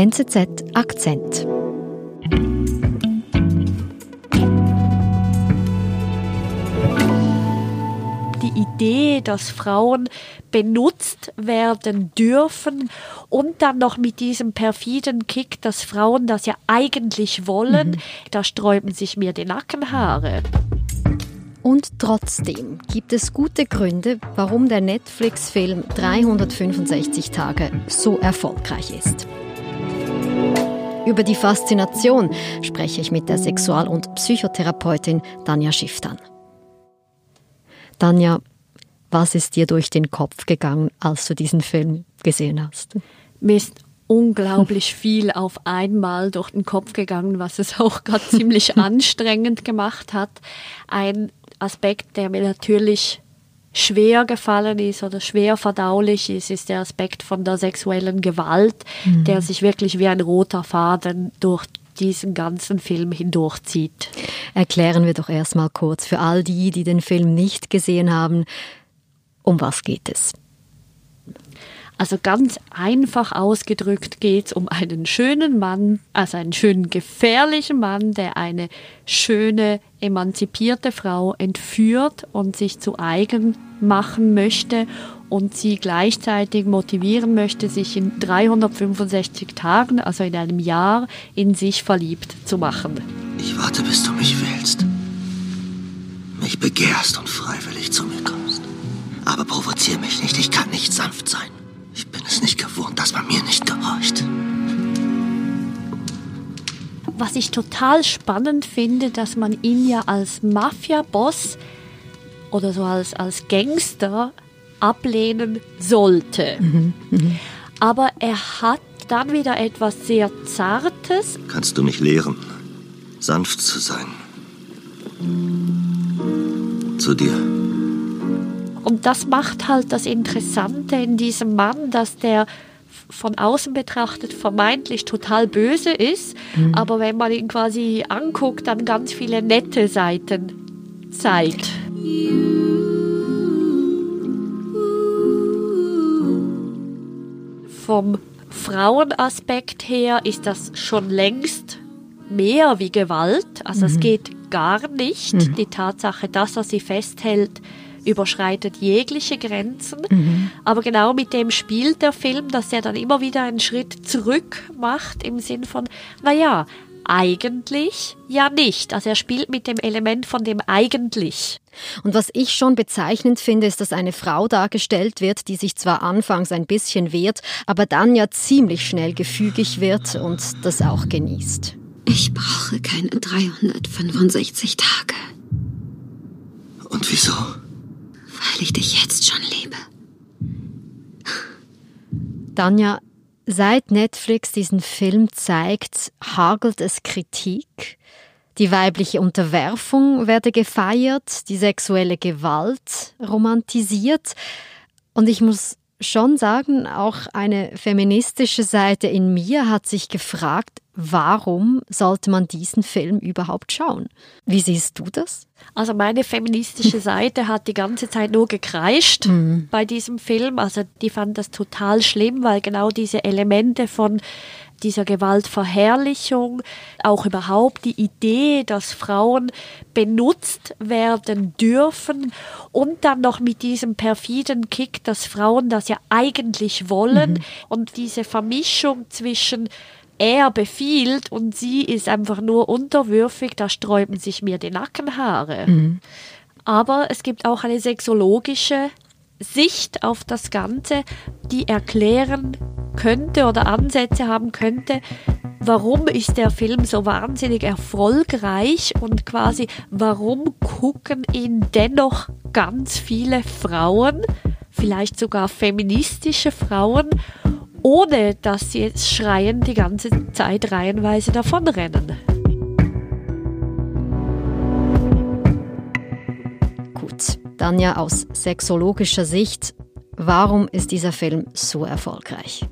NZZ Akzent. Die Idee, dass Frauen benutzt werden dürfen und dann noch mit diesem perfiden Kick, dass Frauen das ja eigentlich wollen, mhm. da sträuben sich mir die Nackenhaare. Und trotzdem gibt es gute Gründe, warum der Netflix-Film 365 Tage so erfolgreich ist. Über die Faszination spreche ich mit der Sexual- und Psychotherapeutin Danja Schifftan. Danja, was ist dir durch den Kopf gegangen, als du diesen Film gesehen hast? Mir ist unglaublich viel auf einmal durch den Kopf gegangen, was es auch gerade ziemlich anstrengend gemacht hat. Ein Aspekt, der mir natürlich schwer gefallen ist oder schwer verdaulich ist, ist der Aspekt von der sexuellen Gewalt, mhm. der sich wirklich wie ein roter Faden durch diesen ganzen Film hindurchzieht. Erklären wir doch erstmal kurz für all die, die den Film nicht gesehen haben, um was geht es? Also ganz einfach ausgedrückt geht es um einen schönen Mann, also einen schönen gefährlichen Mann, der eine schöne emanzipierte Frau entführt und sich zu eigen machen möchte und sie gleichzeitig motivieren möchte, sich in 365 Tagen, also in einem Jahr, in sich verliebt zu machen. Ich warte, bis du mich wählst, mich begehrst und freiwillig zu mir kommst. Aber provozier mich nicht, ich kann nicht sanft sein. Ich bin es nicht gewohnt, dass man mir nicht gehorcht. Was ich total spannend finde, dass man ihn ja als Mafia-Boss oder so als, als Gangster ablehnen sollte. Mhm, mh. Aber er hat dann wieder etwas sehr Zartes. Kannst du mich lehren, sanft zu sein? Zu dir. Und das macht halt das Interessante in diesem Mann, dass der von außen betrachtet vermeintlich total böse ist, mhm. aber wenn man ihn quasi anguckt, dann ganz viele nette Seiten zeigt. Vom Frauenaspekt her ist das schon längst mehr wie Gewalt. Also mhm. es geht gar nicht. Mhm. Die Tatsache, dass er sie festhält, überschreitet jegliche Grenzen. Mhm. Aber genau mit dem spielt der Film, dass er dann immer wieder einen Schritt zurück macht im Sinn von, naja, eigentlich ja nicht. Also er spielt mit dem Element von dem eigentlich. Und was ich schon bezeichnend finde, ist, dass eine Frau dargestellt wird, die sich zwar anfangs ein bisschen wehrt, aber dann ja ziemlich schnell gefügig wird und das auch genießt. Ich brauche keine 365 Tage. Und wieso? Ich dich jetzt schon liebe. Danja, seit Netflix diesen Film zeigt, hagelt es Kritik. Die weibliche Unterwerfung werde gefeiert, die sexuelle Gewalt romantisiert. Und ich muss schon sagen, auch eine feministische Seite in mir hat sich gefragt, warum sollte man diesen Film überhaupt schauen? Wie siehst du das? Also meine feministische Seite hat die ganze Zeit nur gekreischt mhm. bei diesem Film. Also die fand das total schlimm, weil genau diese Elemente von dieser Gewaltverherrlichung, auch überhaupt die Idee, dass Frauen benutzt werden dürfen und dann noch mit diesem perfiden Kick, dass Frauen das ja eigentlich wollen mhm. und diese Vermischung zwischen er befiehlt und sie ist einfach nur unterwürfig, da sträuben sich mir die Nackenhaare. Mhm. Aber es gibt auch eine sexologische Sicht auf das Ganze, die erklären könnte oder Ansätze haben könnte, warum ist der Film so wahnsinnig erfolgreich und quasi warum gucken ihn dennoch ganz viele Frauen, vielleicht sogar feministische Frauen, ohne dass sie jetzt schreien die ganze Zeit reihenweise davonrennen. Gut, dann ja aus sexologischer Sicht, warum ist dieser Film so erfolgreich?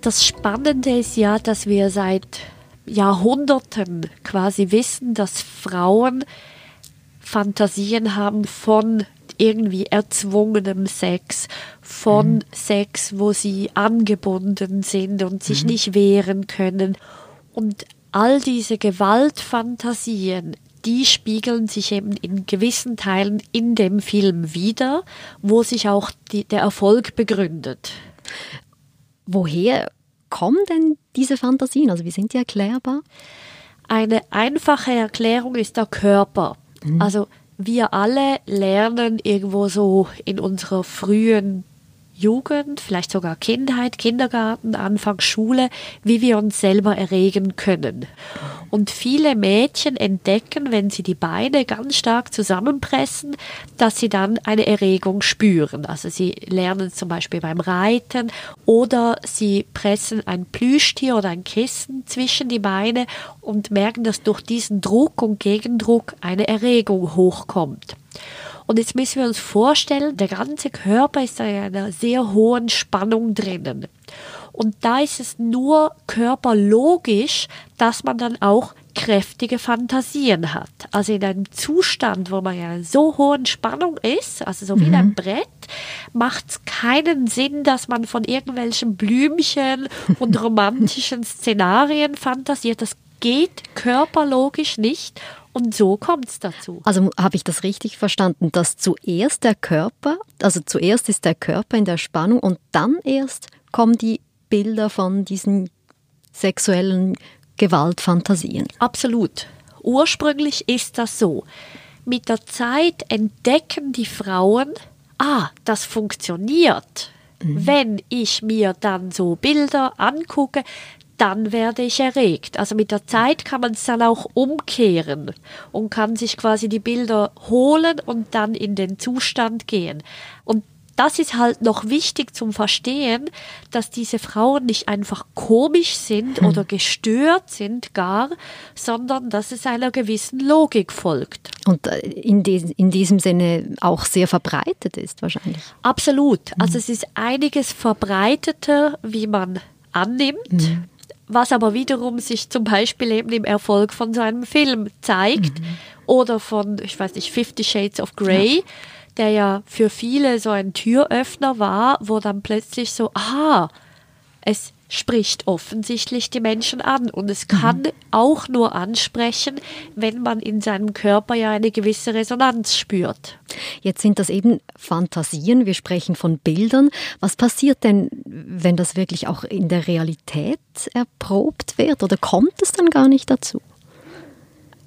Das Spannende ist ja, dass wir seit Jahrhunderten quasi wissen, dass Frauen Fantasien haben von irgendwie erzwungenem Sex, von mhm. Sex, wo sie angebunden sind und sich mhm. nicht wehren können. Und all diese Gewaltfantasien, die spiegeln sich eben in gewissen Teilen in dem Film wieder, wo sich auch die, der Erfolg begründet. Woher kommen denn diese Fantasien? Also wie sind die erklärbar? Eine einfache Erklärung ist der Körper. Mhm. Also wir alle lernen irgendwo so in unserer frühen Jugend, vielleicht sogar Kindheit, Kindergarten, Anfang Schule, wie wir uns selber erregen können. Und viele Mädchen entdecken, wenn sie die Beine ganz stark zusammenpressen, dass sie dann eine Erregung spüren. Also sie lernen zum Beispiel beim Reiten oder sie pressen ein Plüschtier oder ein Kissen zwischen die Beine und merken, dass durch diesen Druck und Gegendruck eine Erregung hochkommt. Und jetzt müssen wir uns vorstellen, der ganze Körper ist in einer sehr hohen Spannung drinnen. Und da ist es nur körperlogisch, dass man dann auch kräftige Fantasien hat. Also in einem Zustand, wo man ja in so hohen Spannung ist, also so wie mhm. ein Brett, macht es keinen Sinn, dass man von irgendwelchen Blümchen und romantischen Szenarien fantasiert. Das geht körperlogisch nicht und so kommt es dazu. Also habe ich das richtig verstanden, dass zuerst der Körper, also zuerst ist der Körper in der Spannung und dann erst kommen die Bilder von diesen sexuellen Gewaltfantasien. Absolut. Ursprünglich ist das so. Mit der Zeit entdecken die Frauen, ah, das funktioniert. Mhm. Wenn ich mir dann so Bilder angucke, dann werde ich erregt. Also mit der Zeit kann man es dann auch umkehren und kann sich quasi die Bilder holen und dann in den Zustand gehen. Und das ist halt noch wichtig zum Verstehen, dass diese Frauen nicht einfach komisch sind hm. oder gestört sind gar, sondern dass es einer gewissen Logik folgt. Und äh, in, die, in diesem Sinne auch sehr verbreitet ist wahrscheinlich. Absolut. Also hm. es ist einiges verbreiteter, wie man annimmt. Hm was aber wiederum sich zum Beispiel eben im Erfolg von so einem Film zeigt mhm. oder von, ich weiß nicht, Fifty Shades of Grey, ja. der ja für viele so ein Türöffner war, wo dann plötzlich so, aha, es spricht offensichtlich die Menschen an. Und es kann mhm. auch nur ansprechen, wenn man in seinem Körper ja eine gewisse Resonanz spürt. Jetzt sind das eben Fantasien, wir sprechen von Bildern. Was passiert denn, wenn das wirklich auch in der Realität erprobt wird? Oder kommt es dann gar nicht dazu?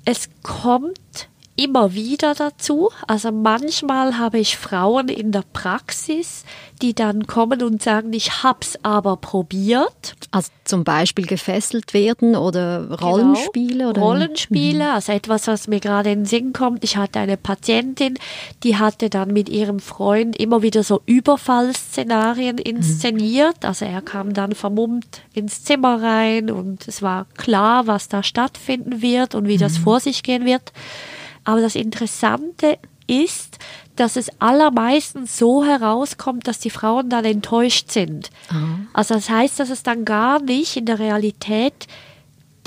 Es kommt immer wieder dazu. Also manchmal habe ich Frauen in der Praxis, die dann kommen und sagen, ich hab's aber probiert. Also zum Beispiel gefesselt werden oder genau. Rollenspiele? Genau. Oder? Rollenspiele, mhm. also etwas, was mir gerade in den Sinn kommt. Ich hatte eine Patientin, die hatte dann mit ihrem Freund immer wieder so Überfallszenarien inszeniert. Mhm. Also er kam dann vermummt ins Zimmer rein und es war klar, was da stattfinden wird und wie mhm. das vor sich gehen wird. Aber das Interessante ist, dass es allermeistens so herauskommt, dass die Frauen dann enttäuscht sind. Mhm. Also das heißt, dass es dann gar nicht in der Realität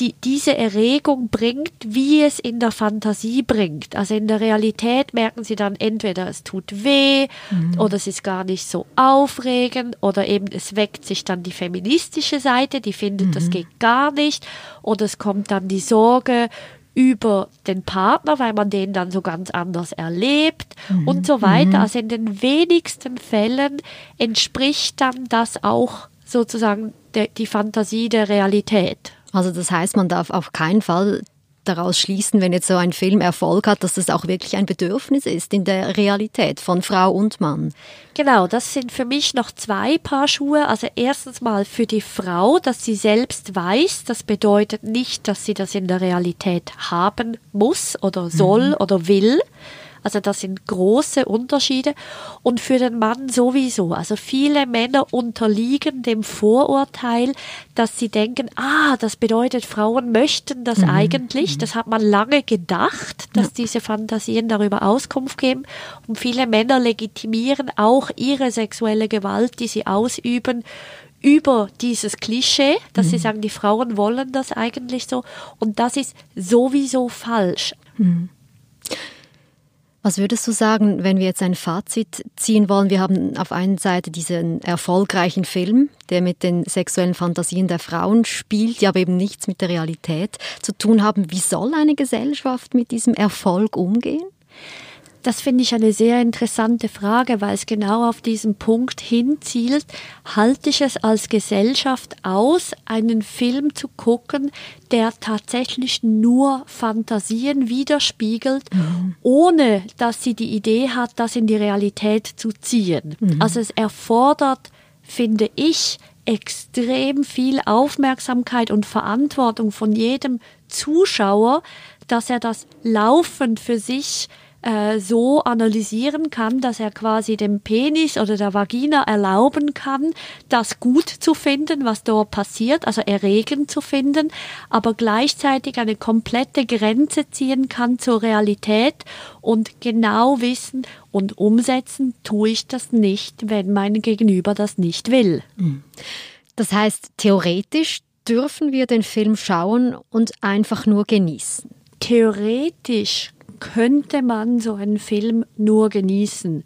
die, diese Erregung bringt, wie es in der Fantasie bringt. Also in der Realität merken sie dann entweder es tut weh mhm. oder es ist gar nicht so aufregend oder eben es weckt sich dann die feministische Seite, die findet, mhm. das geht gar nicht oder es kommt dann die Sorge über den Partner, weil man den dann so ganz anders erlebt mhm. und so weiter. Mhm. Also in den wenigsten Fällen entspricht dann das auch sozusagen der, die Fantasie der Realität. Also das heißt, man darf auf keinen Fall daraus schließen, wenn jetzt so ein Film Erfolg hat, dass das auch wirklich ein Bedürfnis ist in der Realität von Frau und Mann. Genau, das sind für mich noch zwei Paar Schuhe. Also erstens mal für die Frau, dass sie selbst weiß, das bedeutet nicht, dass sie das in der Realität haben muss oder soll mhm. oder will. Also das sind große Unterschiede. Und für den Mann sowieso. Also viele Männer unterliegen dem Vorurteil, dass sie denken, ah, das bedeutet, Frauen möchten das mhm. eigentlich. Mhm. Das hat man lange gedacht, dass ja. diese Fantasien darüber Auskunft geben. Und viele Männer legitimieren auch ihre sexuelle Gewalt, die sie ausüben, über dieses Klischee, dass mhm. sie sagen, die Frauen wollen das eigentlich so. Und das ist sowieso falsch. Mhm. Was würdest du sagen, wenn wir jetzt ein Fazit ziehen wollen? Wir haben auf einer Seite diesen erfolgreichen Film, der mit den sexuellen Fantasien der Frauen spielt, die aber eben nichts mit der Realität zu tun haben. Wie soll eine Gesellschaft mit diesem Erfolg umgehen? Das finde ich eine sehr interessante Frage, weil es genau auf diesen Punkt hinzielt. Halte ich es als Gesellschaft aus, einen Film zu gucken, der tatsächlich nur Fantasien widerspiegelt, mhm. ohne dass sie die Idee hat, das in die Realität zu ziehen? Mhm. Also es erfordert, finde ich, extrem viel Aufmerksamkeit und Verantwortung von jedem Zuschauer, dass er das laufend für sich äh, so analysieren kann, dass er quasi dem Penis oder der Vagina erlauben kann, das gut zu finden, was dort passiert, also erregend zu finden, aber gleichzeitig eine komplette Grenze ziehen kann zur Realität und genau wissen und umsetzen, tue ich das nicht, wenn mein Gegenüber das nicht will. Mhm. Das heißt, theoretisch dürfen wir den Film schauen und einfach nur genießen. Theoretisch könnte man so einen Film nur genießen.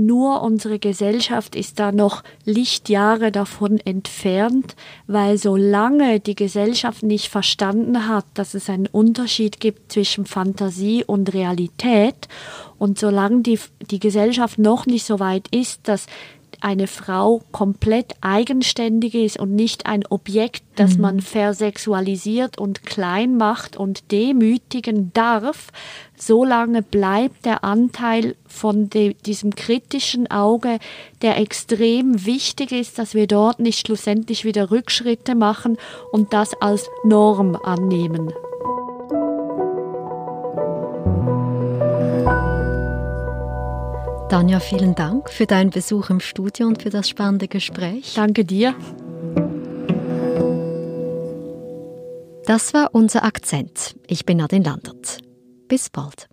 Nur unsere Gesellschaft ist da noch Lichtjahre davon entfernt, weil solange die Gesellschaft nicht verstanden hat, dass es einen Unterschied gibt zwischen Fantasie und Realität und solange die, die Gesellschaft noch nicht so weit ist, dass eine Frau komplett eigenständig ist und nicht ein Objekt, das mhm. man versexualisiert und klein macht und demütigen darf, solange bleibt der Anteil von de, diesem kritischen Auge, der extrem wichtig ist, dass wir dort nicht schlussendlich wieder Rückschritte machen und das als Norm annehmen. Tanja, vielen Dank für deinen Besuch im Studio und für das spannende Gespräch. Danke dir. Das war unser Akzent. Ich bin Nadine Landert. Bis bald.